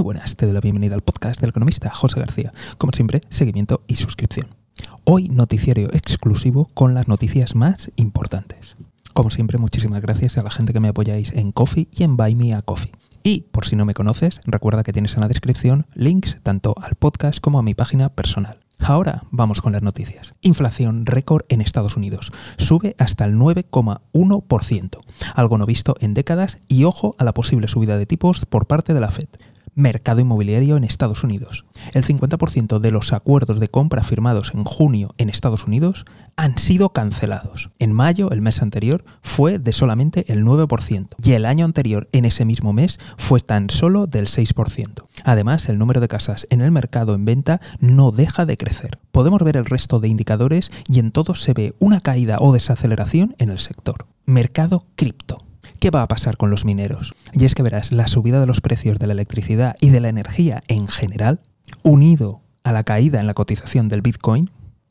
Muy buenas, te doy la bienvenida al podcast del economista José García. Como siempre, seguimiento y suscripción. Hoy noticiario exclusivo con las noticias más importantes. Como siempre, muchísimas gracias a la gente que me apoyáis en Coffee y en Buy Me a Coffee. Y por si no me conoces, recuerda que tienes en la descripción links tanto al podcast como a mi página personal. Ahora vamos con las noticias. Inflación récord en Estados Unidos. Sube hasta el 9,1%. Algo no visto en décadas y ojo a la posible subida de tipos por parte de la Fed mercado inmobiliario en Estados Unidos. El 50% de los acuerdos de compra firmados en junio en Estados Unidos han sido cancelados. En mayo, el mes anterior, fue de solamente el 9% y el año anterior, en ese mismo mes, fue tan solo del 6%. Además, el número de casas en el mercado en venta no deja de crecer. Podemos ver el resto de indicadores y en todos se ve una caída o desaceleración en el sector. Mercado cripto. ¿Qué va a pasar con los mineros? Y es que verás, la subida de los precios de la electricidad y de la energía en general, unido a la caída en la cotización del Bitcoin,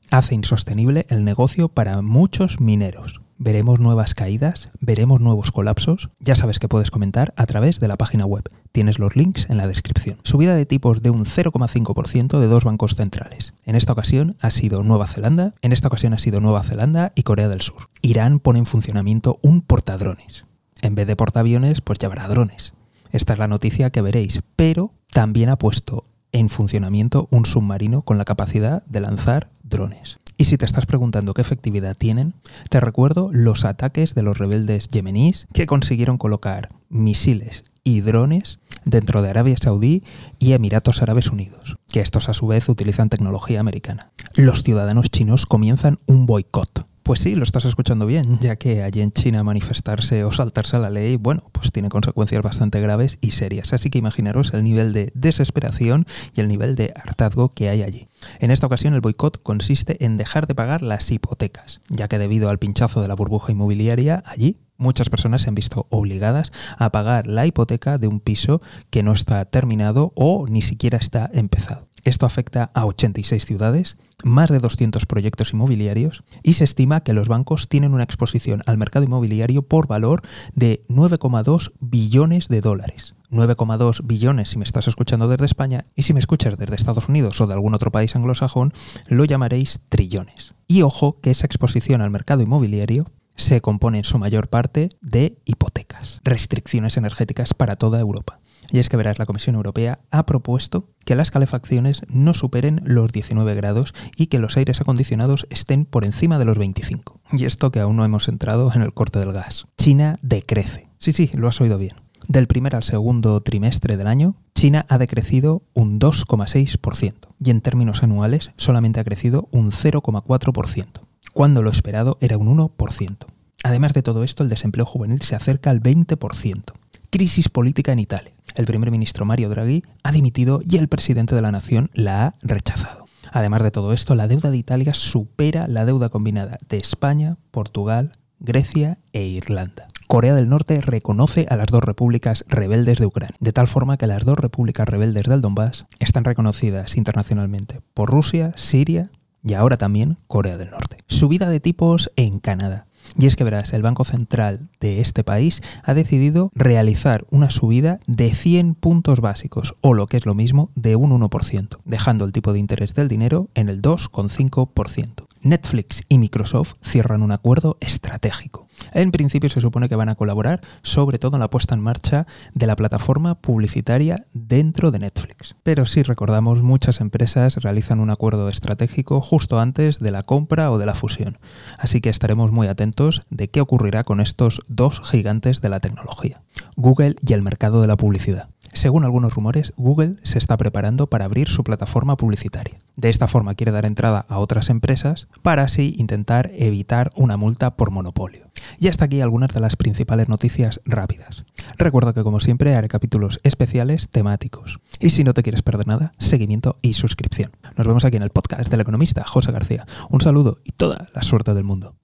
hace insostenible el negocio para muchos mineros. ¿Veremos nuevas caídas? ¿Veremos nuevos colapsos? Ya sabes que puedes comentar a través de la página web. Tienes los links en la descripción. Subida de tipos de un 0,5% de dos bancos centrales. En esta ocasión ha sido Nueva Zelanda, en esta ocasión ha sido Nueva Zelanda y Corea del Sur. Irán pone en funcionamiento un portadrones en vez de portaaviones, pues llevará drones. Esta es la noticia que veréis, pero también ha puesto en funcionamiento un submarino con la capacidad de lanzar drones. Y si te estás preguntando qué efectividad tienen, te recuerdo los ataques de los rebeldes yemeníes que consiguieron colocar misiles y drones dentro de Arabia Saudí y Emiratos Árabes Unidos, que estos a su vez utilizan tecnología americana. Los ciudadanos chinos comienzan un boicot pues sí, lo estás escuchando bien, ya que allí en China manifestarse o saltarse a la ley, bueno, pues tiene consecuencias bastante graves y serias. Así que imaginaros el nivel de desesperación y el nivel de hartazgo que hay allí. En esta ocasión el boicot consiste en dejar de pagar las hipotecas, ya que debido al pinchazo de la burbuja inmobiliaria allí, muchas personas se han visto obligadas a pagar la hipoteca de un piso que no está terminado o ni siquiera está empezado. Esto afecta a 86 ciudades, más de 200 proyectos inmobiliarios y se estima que los bancos tienen una exposición al mercado inmobiliario por valor de 9,2 billones de dólares. 9,2 billones si me estás escuchando desde España y si me escuchas desde Estados Unidos o de algún otro país anglosajón, lo llamaréis trillones. Y ojo que esa exposición al mercado inmobiliario se compone en su mayor parte de hipotecas, restricciones energéticas para toda Europa. Y es que verás, la Comisión Europea ha propuesto que las calefacciones no superen los 19 grados y que los aires acondicionados estén por encima de los 25. Y esto que aún no hemos entrado en el corte del gas. China decrece. Sí, sí, lo has oído bien. Del primer al segundo trimestre del año, China ha decrecido un 2,6% y en términos anuales solamente ha crecido un 0,4%, cuando lo esperado era un 1%. Además de todo esto, el desempleo juvenil se acerca al 20%. Crisis política en Italia. El primer ministro Mario Draghi ha dimitido y el presidente de la nación la ha rechazado. Además de todo esto, la deuda de Italia supera la deuda combinada de España, Portugal, Grecia e Irlanda. Corea del Norte reconoce a las dos repúblicas rebeldes de Ucrania, de tal forma que las dos repúblicas rebeldes del Donbass están reconocidas internacionalmente por Rusia, Siria y ahora también Corea del Norte. Subida de tipos en Canadá. Y es que verás, el Banco Central de este país ha decidido realizar una subida de 100 puntos básicos, o lo que es lo mismo, de un 1%, dejando el tipo de interés del dinero en el 2,5%. Netflix y Microsoft cierran un acuerdo estratégico. En principio se supone que van a colaborar sobre todo en la puesta en marcha de la plataforma publicitaria dentro de Netflix. Pero si recordamos, muchas empresas realizan un acuerdo estratégico justo antes de la compra o de la fusión. Así que estaremos muy atentos de qué ocurrirá con estos dos gigantes de la tecnología, Google y el mercado de la publicidad. Según algunos rumores, Google se está preparando para abrir su plataforma publicitaria. De esta forma quiere dar entrada a otras empresas para así intentar evitar una multa por monopolio. Y hasta aquí algunas de las principales noticias rápidas. Recuerda que como siempre haré capítulos especiales temáticos. Y si no te quieres perder nada, seguimiento y suscripción. Nos vemos aquí en el podcast del economista José García. Un saludo y toda la suerte del mundo.